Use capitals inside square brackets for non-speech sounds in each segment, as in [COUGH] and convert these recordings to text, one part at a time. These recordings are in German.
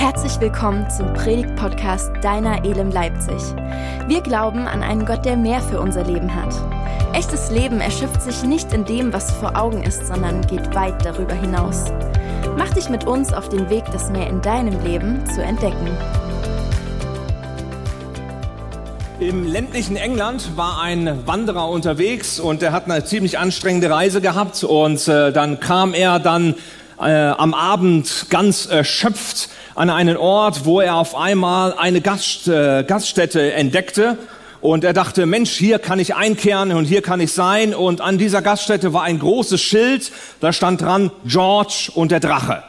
Herzlich willkommen zum Predigt-Podcast Deiner Elem Leipzig. Wir glauben an einen Gott, der mehr für unser Leben hat. Echtes Leben erschöpft sich nicht in dem, was vor Augen ist, sondern geht weit darüber hinaus. Mach dich mit uns auf den Weg, das mehr in deinem Leben zu entdecken. Im ländlichen England war ein Wanderer unterwegs und er hat eine ziemlich anstrengende Reise gehabt und äh, dann kam er dann äh, am Abend ganz erschöpft an einen Ort, wo er auf einmal eine Gast, äh, Gaststätte entdeckte. Und er dachte, Mensch, hier kann ich einkehren und hier kann ich sein. Und an dieser Gaststätte war ein großes Schild, da stand dran George und der Drache.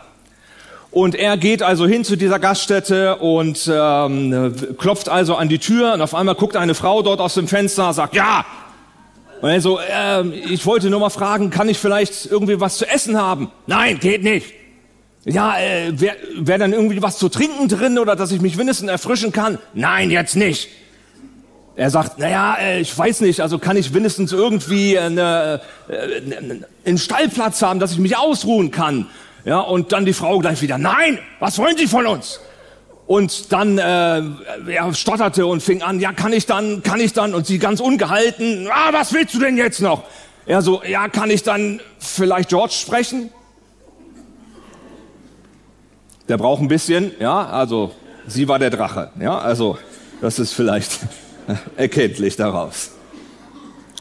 Und er geht also hin zu dieser Gaststätte und ähm, klopft also an die Tür und auf einmal guckt eine Frau dort aus dem Fenster, sagt, ja. Und er so, äh, ich wollte nur mal fragen, kann ich vielleicht irgendwie was zu essen haben? Nein, geht nicht. Ja, äh, wäre wär dann irgendwie was zu trinken drin oder dass ich mich wenigstens erfrischen kann? Nein, jetzt nicht. Er sagt, naja, äh, ich weiß nicht, also kann ich wenigstens irgendwie eine, äh, einen Stallplatz haben, dass ich mich ausruhen kann. Ja, und dann die Frau gleich wieder, nein, was wollen Sie von uns? Und dann äh, er stotterte und fing an, ja, kann ich dann, kann ich dann? Und sie ganz ungehalten, ah, was willst du denn jetzt noch? Er so, ja, kann ich dann vielleicht George sprechen? der braucht ein bisschen, ja, also sie war der Drache, ja, also das ist vielleicht [LAUGHS] erkenntlich daraus.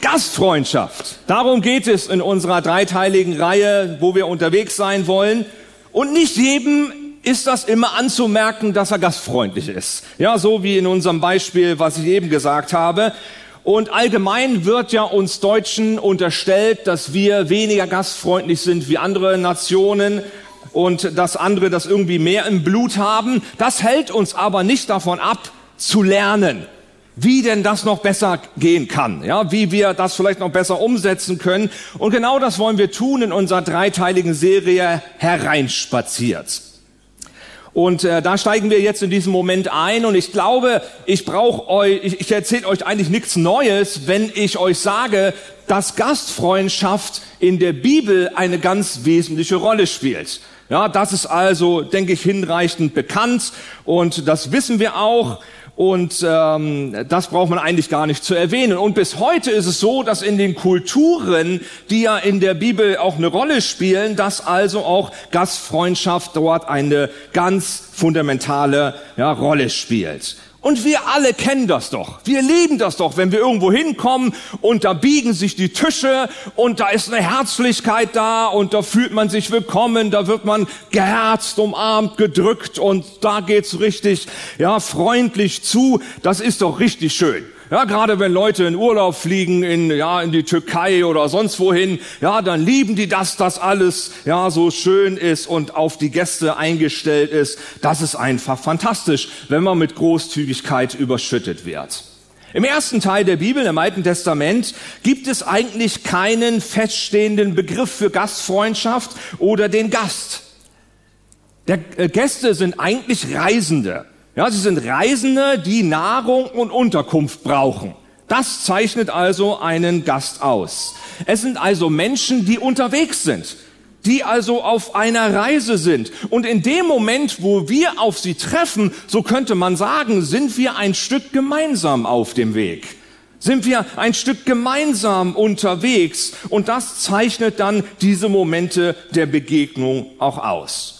Gastfreundschaft, darum geht es in unserer dreiteiligen Reihe, wo wir unterwegs sein wollen. Und nicht jedem ist das immer anzumerken, dass er gastfreundlich ist. Ja, so wie in unserem Beispiel, was ich eben gesagt habe. Und allgemein wird ja uns Deutschen unterstellt, dass wir weniger gastfreundlich sind wie andere Nationen und dass andere das irgendwie mehr im Blut haben. Das hält uns aber nicht davon ab, zu lernen, wie denn das noch besser gehen kann, ja, wie wir das vielleicht noch besser umsetzen können. Und genau das wollen wir tun in unserer dreiteiligen Serie Hereinspaziert. Und äh, da steigen wir jetzt in diesen Moment ein und ich glaube, ich brauche euch, ich, ich erzähle euch eigentlich nichts Neues, wenn ich euch sage, dass Gastfreundschaft in der Bibel eine ganz wesentliche Rolle spielt. Ja, das ist also, denke ich, hinreichend bekannt und das wissen wir auch. Und ähm, das braucht man eigentlich gar nicht zu erwähnen. Und bis heute ist es so, dass in den Kulturen, die ja in der Bibel auch eine Rolle spielen, dass also auch Gastfreundschaft dort eine ganz fundamentale ja, Rolle spielt. Und wir alle kennen das doch. Wir lieben das doch, wenn wir irgendwo hinkommen und da biegen sich die Tische und da ist eine Herzlichkeit da und da fühlt man sich willkommen, da wird man geherzt, umarmt, gedrückt und da geht's richtig, ja, freundlich zu. Das ist doch richtig schön. Ja, gerade wenn Leute in Urlaub fliegen in, ja, in die Türkei oder sonst wohin, ja, dann lieben die das, dass alles, ja, so schön ist und auf die Gäste eingestellt ist. Das ist einfach fantastisch, wenn man mit Großzügigkeit überschüttet wird. Im ersten Teil der Bibel, im Alten Testament, gibt es eigentlich keinen feststehenden Begriff für Gastfreundschaft oder den Gast. Der äh, Gäste sind eigentlich Reisende. Ja, sie sind Reisende, die Nahrung und Unterkunft brauchen. Das zeichnet also einen Gast aus. Es sind also Menschen, die unterwegs sind, die also auf einer Reise sind. Und in dem Moment, wo wir auf sie treffen, so könnte man sagen, sind wir ein Stück gemeinsam auf dem Weg. Sind wir ein Stück gemeinsam unterwegs. Und das zeichnet dann diese Momente der Begegnung auch aus.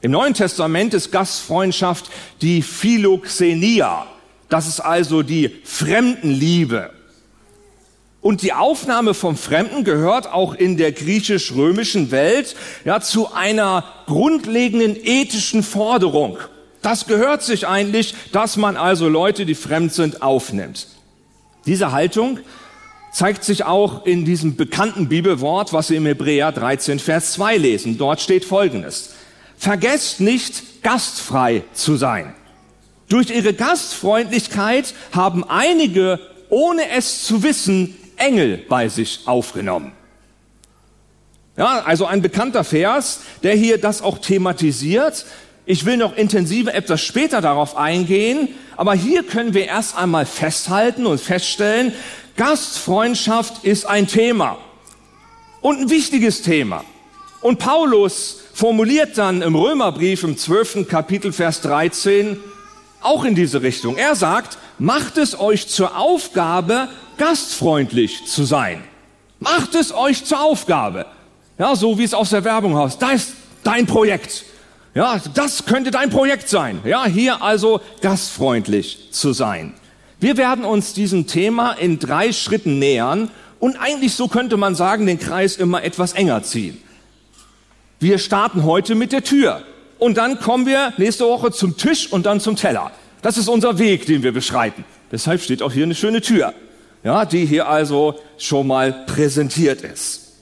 Im Neuen Testament ist Gastfreundschaft die Philoxenia. Das ist also die Fremdenliebe. Und die Aufnahme vom Fremden gehört auch in der griechisch-römischen Welt ja, zu einer grundlegenden ethischen Forderung. Das gehört sich eigentlich, dass man also Leute, die fremd sind, aufnimmt. Diese Haltung zeigt sich auch in diesem bekannten Bibelwort, was Sie im Hebräer 13, Vers 2 lesen. Dort steht Folgendes. Vergesst nicht, gastfrei zu sein. Durch ihre Gastfreundlichkeit haben einige, ohne es zu wissen, Engel bei sich aufgenommen. Ja, also ein bekannter Vers, der hier das auch thematisiert. Ich will noch intensiver etwas später darauf eingehen, aber hier können wir erst einmal festhalten und feststellen, Gastfreundschaft ist ein Thema und ein wichtiges Thema. Und Paulus formuliert dann im Römerbrief im 12. Kapitel Vers 13 auch in diese Richtung. Er sagt, macht es euch zur Aufgabe, gastfreundlich zu sein. Macht es euch zur Aufgabe. Ja, so wie es aus der Werbung heißt. Da ist dein Projekt. Ja, das könnte dein Projekt sein. Ja, hier also gastfreundlich zu sein. Wir werden uns diesem Thema in drei Schritten nähern und eigentlich so könnte man sagen, den Kreis immer etwas enger ziehen. Wir starten heute mit der Tür und dann kommen wir nächste Woche zum Tisch und dann zum Teller. Das ist unser Weg, den wir beschreiten. Deshalb steht auch hier eine schöne Tür, ja, die hier also schon mal präsentiert ist.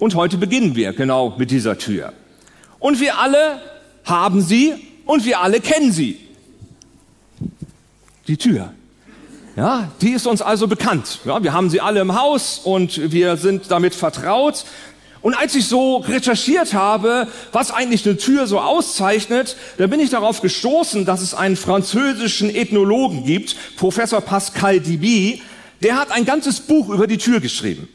Und heute beginnen wir genau mit dieser Tür. Und wir alle haben sie und wir alle kennen sie. Die Tür. Ja, die ist uns also bekannt. Ja, wir haben sie alle im Haus und wir sind damit vertraut. Und als ich so recherchiert habe, was eigentlich eine Tür so auszeichnet, da bin ich darauf gestoßen, dass es einen französischen Ethnologen gibt, Professor Pascal Diby, der hat ein ganzes Buch über die Tür geschrieben.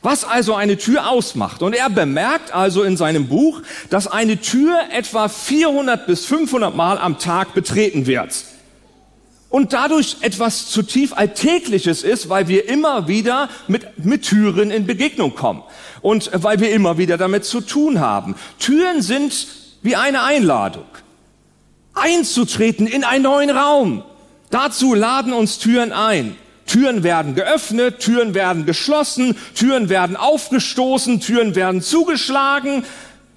Was also eine Tür ausmacht. Und er bemerkt also in seinem Buch, dass eine Tür etwa 400 bis 500 Mal am Tag betreten wird und dadurch etwas zutiefst Alltägliches ist, weil wir immer wieder mit, mit Türen in Begegnung kommen und weil wir immer wieder damit zu tun haben. Türen sind wie eine Einladung, einzutreten in einen neuen Raum. Dazu laden uns Türen ein. Türen werden geöffnet, Türen werden geschlossen, Türen werden aufgestoßen, Türen werden zugeschlagen.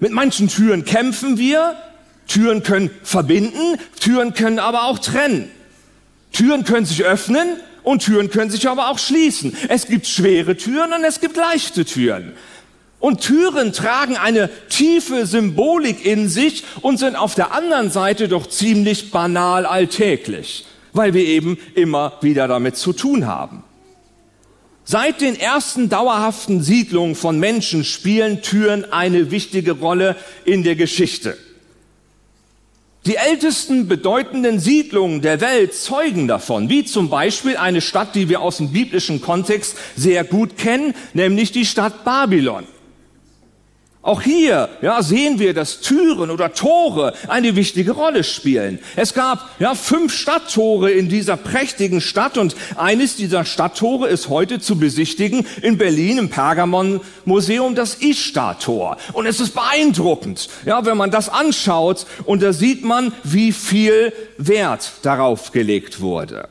Mit manchen Türen kämpfen wir. Türen können verbinden, Türen können aber auch trennen. Türen können sich öffnen und Türen können sich aber auch schließen. Es gibt schwere Türen und es gibt leichte Türen. Und Türen tragen eine tiefe Symbolik in sich und sind auf der anderen Seite doch ziemlich banal alltäglich, weil wir eben immer wieder damit zu tun haben. Seit den ersten dauerhaften Siedlungen von Menschen spielen Türen eine wichtige Rolle in der Geschichte. Die ältesten bedeutenden Siedlungen der Welt zeugen davon, wie zum Beispiel eine Stadt, die wir aus dem biblischen Kontext sehr gut kennen, nämlich die Stadt Babylon. Auch hier ja, sehen wir, dass Türen oder Tore eine wichtige Rolle spielen. Es gab ja fünf Stadttore in dieser prächtigen Stadt und eines dieser Stadttore ist heute zu besichtigen in Berlin im Pergamon Museum, das Ishtar-Tor. Und es ist beeindruckend, ja, wenn man das anschaut und da sieht man, wie viel Wert darauf gelegt wurde.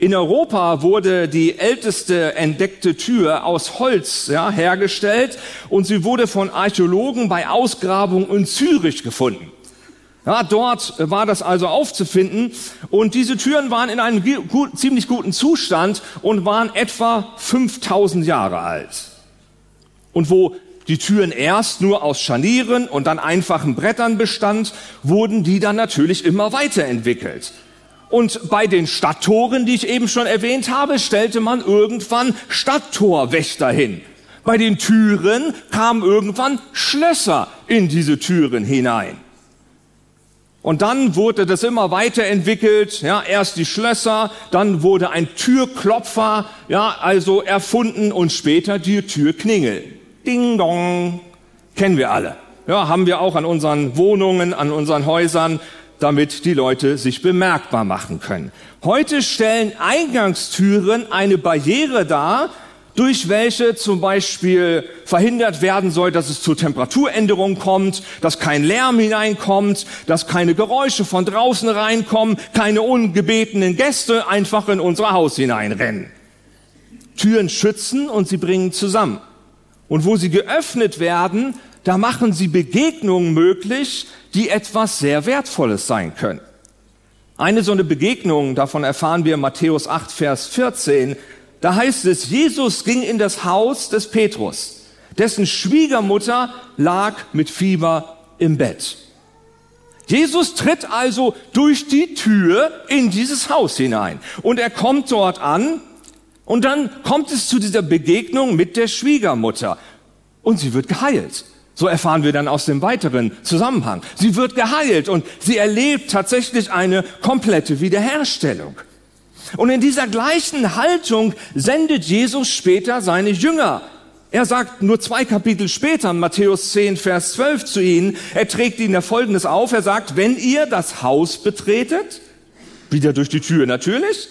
In Europa wurde die älteste entdeckte Tür aus Holz ja, hergestellt und sie wurde von Archäologen bei Ausgrabungen in Zürich gefunden. Ja, dort war das also aufzufinden und diese Türen waren in einem gut, ziemlich guten Zustand und waren etwa 5000 Jahre alt. Und wo die Türen erst nur aus Scharnieren und dann einfachen Brettern bestand, wurden die dann natürlich immer weiterentwickelt. Und bei den Stadttoren, die ich eben schon erwähnt habe, stellte man irgendwann Stadttorwächter hin. Bei den Türen kamen irgendwann Schlösser in diese Türen hinein. Und dann wurde das immer weiterentwickelt, ja, erst die Schlösser, dann wurde ein Türklopfer, ja, also erfunden und später die Türklingel. Ding dong. Kennen wir alle. Ja, haben wir auch an unseren Wohnungen, an unseren Häusern damit die Leute sich bemerkbar machen können. Heute stellen Eingangstüren eine Barriere dar, durch welche zum Beispiel verhindert werden soll, dass es zu Temperaturänderungen kommt, dass kein Lärm hineinkommt, dass keine Geräusche von draußen reinkommen, keine ungebetenen Gäste einfach in unser Haus hineinrennen. Türen schützen und sie bringen zusammen. Und wo sie geöffnet werden, da machen sie Begegnungen möglich, die etwas sehr Wertvolles sein können. Eine so eine Begegnung, davon erfahren wir in Matthäus 8, Vers 14, da heißt es, Jesus ging in das Haus des Petrus, dessen Schwiegermutter lag mit Fieber im Bett. Jesus tritt also durch die Tür in dieses Haus hinein und er kommt dort an und dann kommt es zu dieser Begegnung mit der Schwiegermutter und sie wird geheilt. So erfahren wir dann aus dem weiteren Zusammenhang. Sie wird geheilt und sie erlebt tatsächlich eine komplette Wiederherstellung. Und in dieser gleichen Haltung sendet Jesus später seine Jünger Er sagt nur zwei Kapitel später, Matthäus 10, Vers 12 zu ihnen, er trägt ihnen Folgendes auf, er sagt, wenn ihr das Haus betretet, wieder durch die Tür natürlich,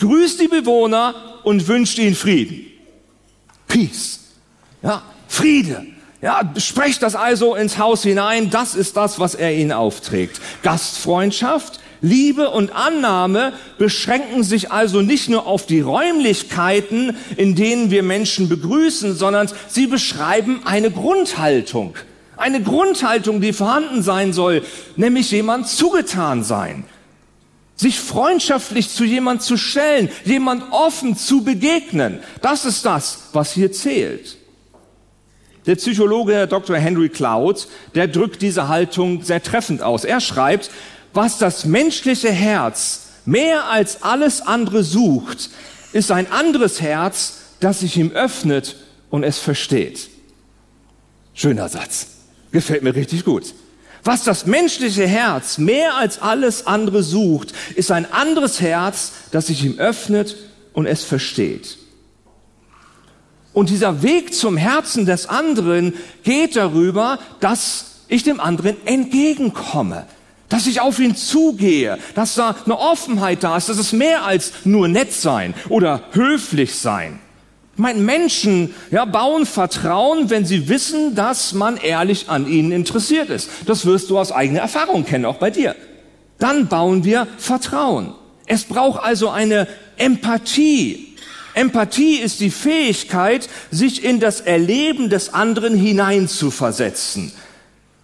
grüßt die Bewohner und wünscht ihnen Frieden. Peace. Ja, Friede. Ja, sprecht das also ins Haus hinein. Das ist das, was er ihnen aufträgt. Gastfreundschaft, Liebe und Annahme beschränken sich also nicht nur auf die Räumlichkeiten, in denen wir Menschen begrüßen, sondern sie beschreiben eine Grundhaltung. Eine Grundhaltung, die vorhanden sein soll, nämlich jemand zugetan sein. Sich freundschaftlich zu jemand zu stellen, jemand offen zu begegnen. Das ist das, was hier zählt. Der Psychologe Dr. Henry Cloud, der drückt diese Haltung sehr treffend aus. Er schreibt, was das menschliche Herz mehr als alles andere sucht, ist ein anderes Herz, das sich ihm öffnet und es versteht. Schöner Satz. Gefällt mir richtig gut. Was das menschliche Herz mehr als alles andere sucht, ist ein anderes Herz, das sich ihm öffnet und es versteht. Und dieser Weg zum Herzen des anderen geht darüber, dass ich dem anderen entgegenkomme, dass ich auf ihn zugehe, dass da eine Offenheit da ist, dass es mehr als nur nett sein oder höflich sein. Ich meine, Menschen ja, bauen Vertrauen, wenn sie wissen, dass man ehrlich an ihnen interessiert ist. Das wirst du aus eigener Erfahrung kennen, auch bei dir. Dann bauen wir Vertrauen. Es braucht also eine Empathie, Empathie ist die Fähigkeit, sich in das Erleben des anderen hineinzuversetzen.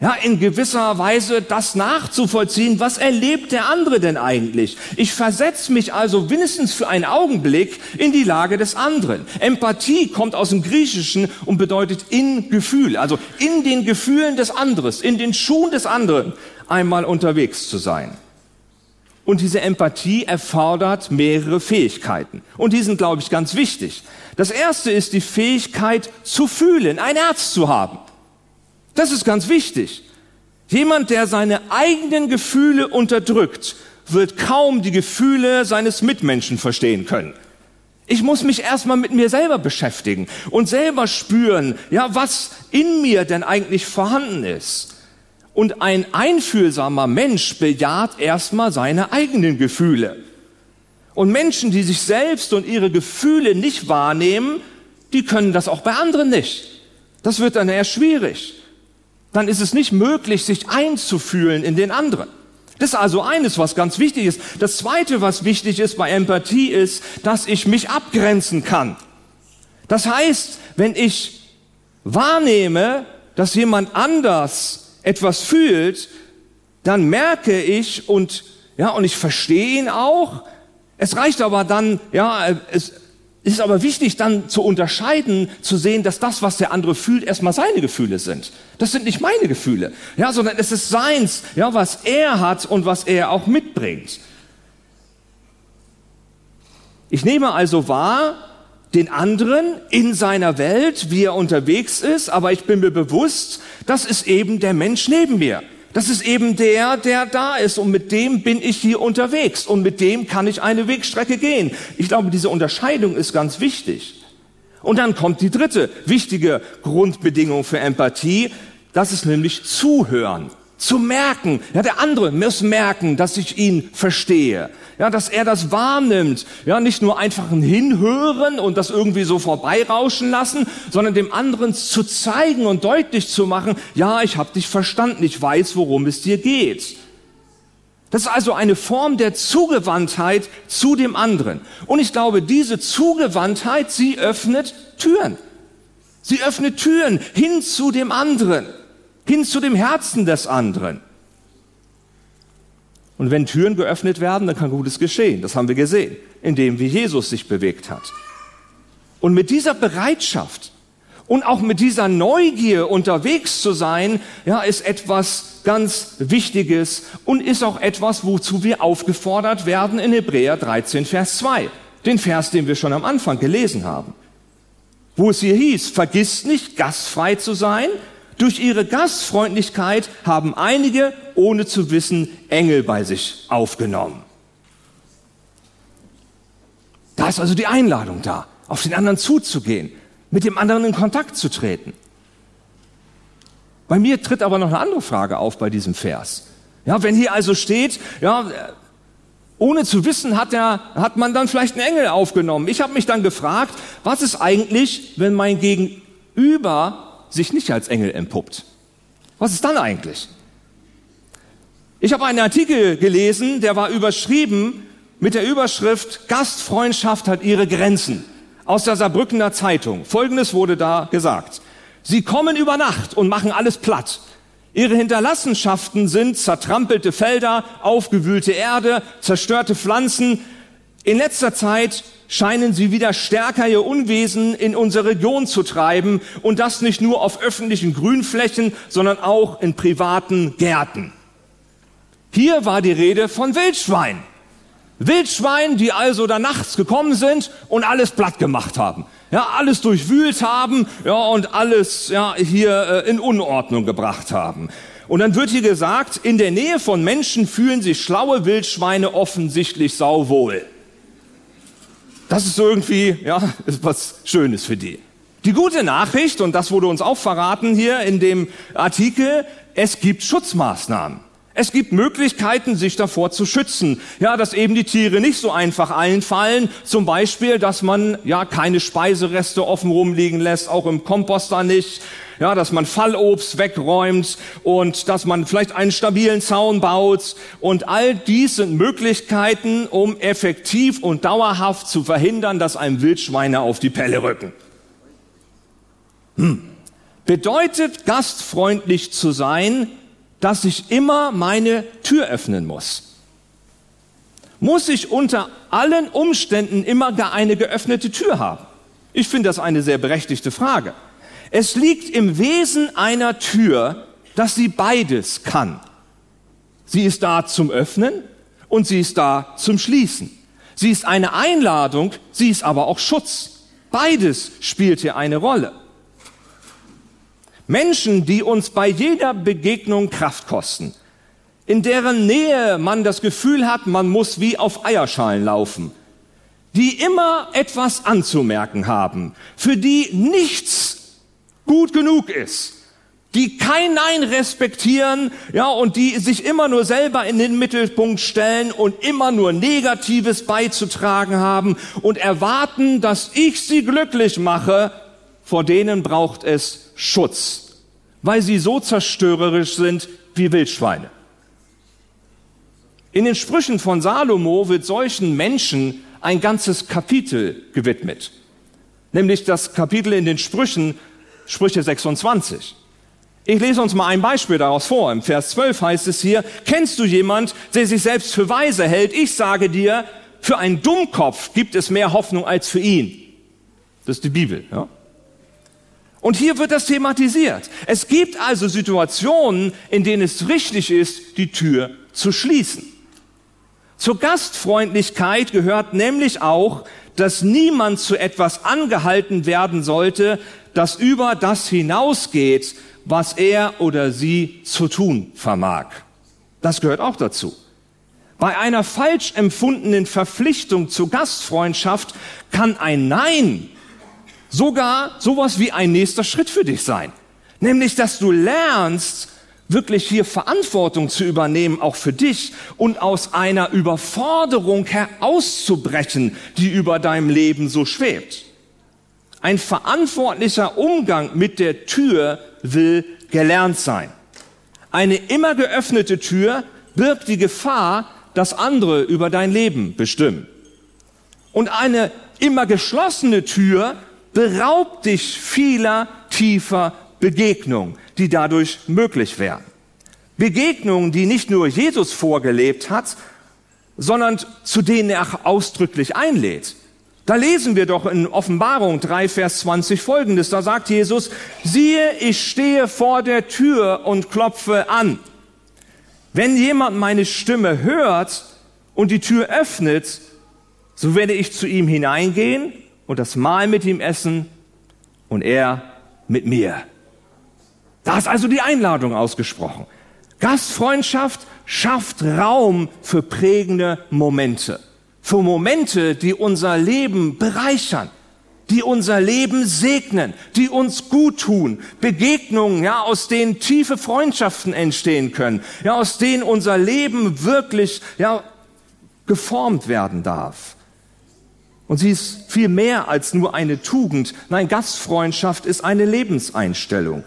Ja, in gewisser Weise das nachzuvollziehen, was erlebt der andere denn eigentlich? Ich versetze mich also wenigstens für einen Augenblick in die Lage des anderen. Empathie kommt aus dem Griechischen und bedeutet in Gefühl, also in den Gefühlen des anderen, in den Schuhen des anderen einmal unterwegs zu sein. Und diese Empathie erfordert mehrere Fähigkeiten. Und die sind, glaube ich, ganz wichtig. Das erste ist die Fähigkeit zu fühlen, ein Herz zu haben. Das ist ganz wichtig. Jemand, der seine eigenen Gefühle unterdrückt, wird kaum die Gefühle seines Mitmenschen verstehen können. Ich muss mich erstmal mit mir selber beschäftigen und selber spüren, ja, was in mir denn eigentlich vorhanden ist. Und ein einfühlsamer Mensch bejaht erstmal seine eigenen Gefühle. Und Menschen, die sich selbst und ihre Gefühle nicht wahrnehmen, die können das auch bei anderen nicht. Das wird dann eher schwierig. Dann ist es nicht möglich, sich einzufühlen in den anderen. Das ist also eines, was ganz wichtig ist. Das zweite, was wichtig ist bei Empathie, ist, dass ich mich abgrenzen kann. Das heißt, wenn ich wahrnehme, dass jemand anders etwas fühlt, dann merke ich und ja, und ich verstehe ihn auch. Es reicht aber dann, ja, es ist aber wichtig dann zu unterscheiden, zu sehen, dass das, was der andere fühlt, erstmal seine Gefühle sind. Das sind nicht meine Gefühle, ja, sondern es ist seins, ja, was er hat und was er auch mitbringt. Ich nehme also wahr, den anderen in seiner Welt, wie er unterwegs ist, aber ich bin mir bewusst, das ist eben der Mensch neben mir. Das ist eben der, der da ist und mit dem bin ich hier unterwegs und mit dem kann ich eine Wegstrecke gehen. Ich glaube, diese Unterscheidung ist ganz wichtig. Und dann kommt die dritte wichtige Grundbedingung für Empathie, das ist nämlich Zuhören zu merken. Ja, der andere muss merken, dass ich ihn verstehe. Ja, dass er das wahrnimmt. Ja, nicht nur einfach ein Hinhören und das irgendwie so vorbeirauschen lassen, sondern dem anderen zu zeigen und deutlich zu machen, ja, ich habe dich verstanden, ich weiß, worum es dir geht. Das ist also eine Form der Zugewandtheit zu dem anderen. Und ich glaube, diese Zugewandtheit, sie öffnet Türen. Sie öffnet Türen hin zu dem anderen hin zu dem Herzen des anderen. Und wenn Türen geöffnet werden, dann kann Gutes geschehen. Das haben wir gesehen, indem wie Jesus sich bewegt hat. Und mit dieser Bereitschaft und auch mit dieser Neugier unterwegs zu sein, ja, ist etwas ganz Wichtiges und ist auch etwas, wozu wir aufgefordert werden in Hebräer 13, Vers 2. Den Vers, den wir schon am Anfang gelesen haben. Wo es hier hieß, vergiss nicht, gastfrei zu sein, durch ihre Gastfreundlichkeit haben einige, ohne zu wissen, Engel bei sich aufgenommen. Da ist also die Einladung da, auf den anderen zuzugehen, mit dem anderen in Kontakt zu treten. Bei mir tritt aber noch eine andere Frage auf bei diesem Vers. Ja, wenn hier also steht, ja, ohne zu wissen hat, er, hat man dann vielleicht einen Engel aufgenommen. Ich habe mich dann gefragt, was ist eigentlich, wenn mein Gegenüber sich nicht als Engel entpuppt? Was ist dann eigentlich? Ich habe einen Artikel gelesen, der war überschrieben mit der Überschrift Gastfreundschaft hat ihre Grenzen aus der Saarbrückener Zeitung. Folgendes wurde da gesagt. Sie kommen über Nacht und machen alles platt. Ihre Hinterlassenschaften sind zertrampelte Felder, aufgewühlte Erde, zerstörte Pflanzen. In letzter Zeit scheinen sie wieder stärker ihr Unwesen in unsere Region zu treiben und das nicht nur auf öffentlichen Grünflächen, sondern auch in privaten Gärten. Hier war die Rede von Wildschwein. Wildschwein, die also da nachts gekommen sind und alles platt gemacht haben. Ja, alles durchwühlt haben, ja, und alles, ja, hier äh, in Unordnung gebracht haben. Und dann wird hier gesagt, in der Nähe von Menschen fühlen sich schlaue Wildschweine offensichtlich sauwohl. Das ist irgendwie, ja, ist was Schönes für die. Die gute Nachricht, und das wurde uns auch verraten hier in dem Artikel, es gibt Schutzmaßnahmen. Es gibt Möglichkeiten, sich davor zu schützen. Ja, dass eben die Tiere nicht so einfach einfallen. Zum Beispiel, dass man ja keine Speisereste offen rumliegen lässt, auch im Komposter nicht. Ja, dass man Fallobst wegräumt und dass man vielleicht einen stabilen Zaun baut. Und all dies sind Möglichkeiten, um effektiv und dauerhaft zu verhindern, dass einem Wildschweine auf die Pelle rücken. Hm. Bedeutet gastfreundlich zu sein, dass ich immer meine Tür öffnen muss? Muss ich unter allen Umständen immer gar eine geöffnete Tür haben? Ich finde das eine sehr berechtigte Frage. Es liegt im Wesen einer Tür, dass sie beides kann. Sie ist da zum Öffnen und sie ist da zum Schließen. Sie ist eine Einladung, sie ist aber auch Schutz. Beides spielt hier eine Rolle. Menschen, die uns bei jeder Begegnung Kraft kosten, in deren Nähe man das Gefühl hat, man muss wie auf Eierschalen laufen, die immer etwas anzumerken haben, für die nichts gut genug ist, die kein Nein respektieren, ja, und die sich immer nur selber in den Mittelpunkt stellen und immer nur Negatives beizutragen haben und erwarten, dass ich sie glücklich mache, vor denen braucht es Schutz, weil sie so zerstörerisch sind wie Wildschweine. In den Sprüchen von Salomo wird solchen Menschen ein ganzes Kapitel gewidmet, nämlich das Kapitel in den Sprüchen, Sprüche 26. Ich lese uns mal ein Beispiel daraus vor. Im Vers 12 heißt es hier, kennst du jemand, der sich selbst für weise hält? Ich sage dir, für einen Dummkopf gibt es mehr Hoffnung als für ihn. Das ist die Bibel. Ja? Und hier wird das thematisiert. Es gibt also Situationen, in denen es richtig ist, die Tür zu schließen. Zur Gastfreundlichkeit gehört nämlich auch, dass niemand zu etwas angehalten werden sollte, das über das hinausgeht, was er oder sie zu tun vermag. Das gehört auch dazu. Bei einer falsch empfundenen Verpflichtung zur Gastfreundschaft kann ein Nein sogar sowas wie ein nächster Schritt für dich sein. Nämlich, dass du lernst, wirklich hier Verantwortung zu übernehmen, auch für dich und aus einer Überforderung herauszubrechen, die über deinem Leben so schwebt. Ein verantwortlicher Umgang mit der Tür will gelernt sein. Eine immer geöffnete Tür birgt die Gefahr, dass andere über dein Leben bestimmen. Und eine immer geschlossene Tür beraubt dich vieler tiefer Begegnungen, die dadurch möglich wären. Begegnungen, die nicht nur Jesus vorgelebt hat, sondern zu denen er ausdrücklich einlädt. Da lesen wir doch in Offenbarung 3, Vers 20 folgendes. Da sagt Jesus, siehe, ich stehe vor der Tür und klopfe an. Wenn jemand meine Stimme hört und die Tür öffnet, so werde ich zu ihm hineingehen und das Mahl mit ihm essen und er mit mir. Da ist also die Einladung ausgesprochen. Gastfreundschaft schafft Raum für prägende Momente. Für Momente, die unser Leben bereichern. die unser Leben segnen, die uns gut tun, Begegnungen, ja, aus denen tiefe Freundschaften entstehen können, ja, aus denen unser Leben wirklich, ja, geformt werden darf. Und sie ist viel mehr als nur eine Tugend. Nein, Gastfreundschaft ist eine Lebenseinstellung.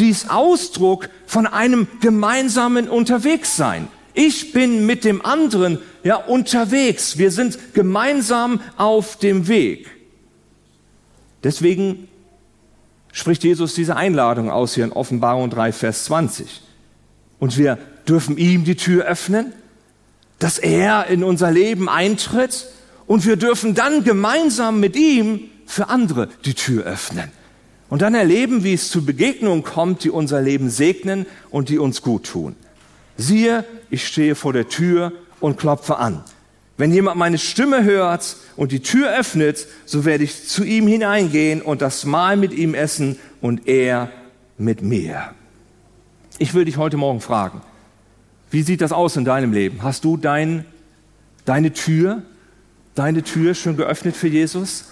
Sie ist Ausdruck von einem gemeinsamen Unterwegssein. Ich bin mit dem anderen ja unterwegs. Wir sind gemeinsam auf dem Weg. Deswegen spricht Jesus diese Einladung aus hier in Offenbarung 3, Vers 20. Und wir dürfen ihm die Tür öffnen, dass er in unser Leben eintritt und wir dürfen dann gemeinsam mit ihm für andere die Tür öffnen. Und dann erleben, wie es zu Begegnungen kommt, die unser Leben segnen und die uns gut tun. Siehe, ich stehe vor der Tür und klopfe an. Wenn jemand meine Stimme hört und die Tür öffnet, so werde ich zu ihm hineingehen und das Mahl mit ihm essen und er mit mir. Ich will dich heute Morgen fragen, wie sieht das aus in deinem Leben? Hast du dein, deine Tür, deine Tür schon geöffnet für Jesus?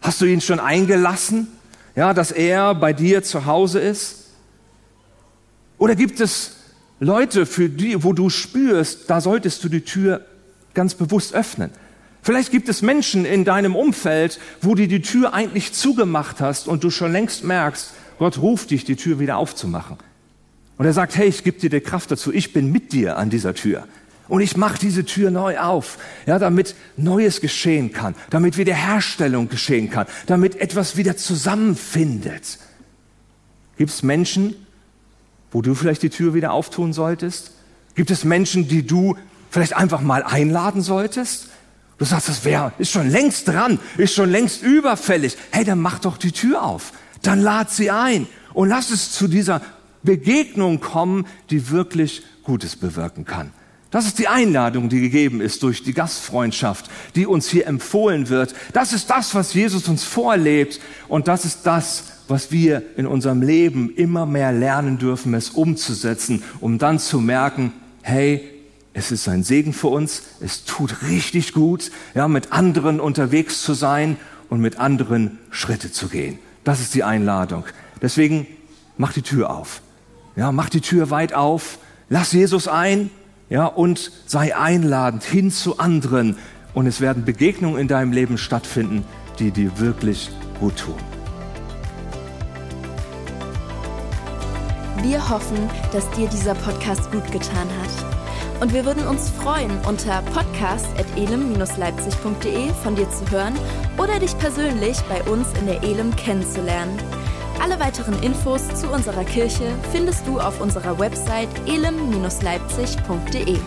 Hast du ihn schon eingelassen, ja, dass er bei dir zu Hause ist? Oder gibt es Leute, für die, wo du spürst, da solltest du die Tür ganz bewusst öffnen. Vielleicht gibt es Menschen in deinem Umfeld, wo du die Tür eigentlich zugemacht hast und du schon längst merkst, Gott ruft dich, die Tür wieder aufzumachen. Und er sagt, hey, ich gebe dir die Kraft dazu, ich bin mit dir an dieser Tür. Und ich mache diese Tür neu auf, ja, damit Neues geschehen kann, damit Wiederherstellung geschehen kann, damit etwas wieder zusammenfindet. Gibt es Menschen, wo du vielleicht die Tür wieder auftun solltest? Gibt es Menschen, die du vielleicht einfach mal einladen solltest? Du sagst, das wäre, ist schon längst dran, ist schon längst überfällig. Hey, dann mach doch die Tür auf. Dann lad sie ein und lass es zu dieser Begegnung kommen, die wirklich Gutes bewirken kann. Das ist die Einladung, die gegeben ist durch die Gastfreundschaft, die uns hier empfohlen wird. Das ist das, was Jesus uns vorlebt und das ist das, was wir in unserem Leben immer mehr lernen dürfen, es umzusetzen, um dann zu merken, hey, es ist ein Segen für uns, es tut richtig gut, ja, mit anderen unterwegs zu sein und mit anderen Schritte zu gehen. Das ist die Einladung. Deswegen mach die Tür auf. Ja, mach die Tür weit auf, lass Jesus ein, ja, und sei einladend hin zu anderen und es werden Begegnungen in deinem Leben stattfinden, die dir wirklich gut tun. Wir hoffen, dass dir dieser Podcast gut getan hat. Und wir würden uns freuen, unter podcast.elem-leipzig.de von dir zu hören oder dich persönlich bei uns in der Elem kennenzulernen. Alle weiteren Infos zu unserer Kirche findest du auf unserer Website elem-leipzig.de.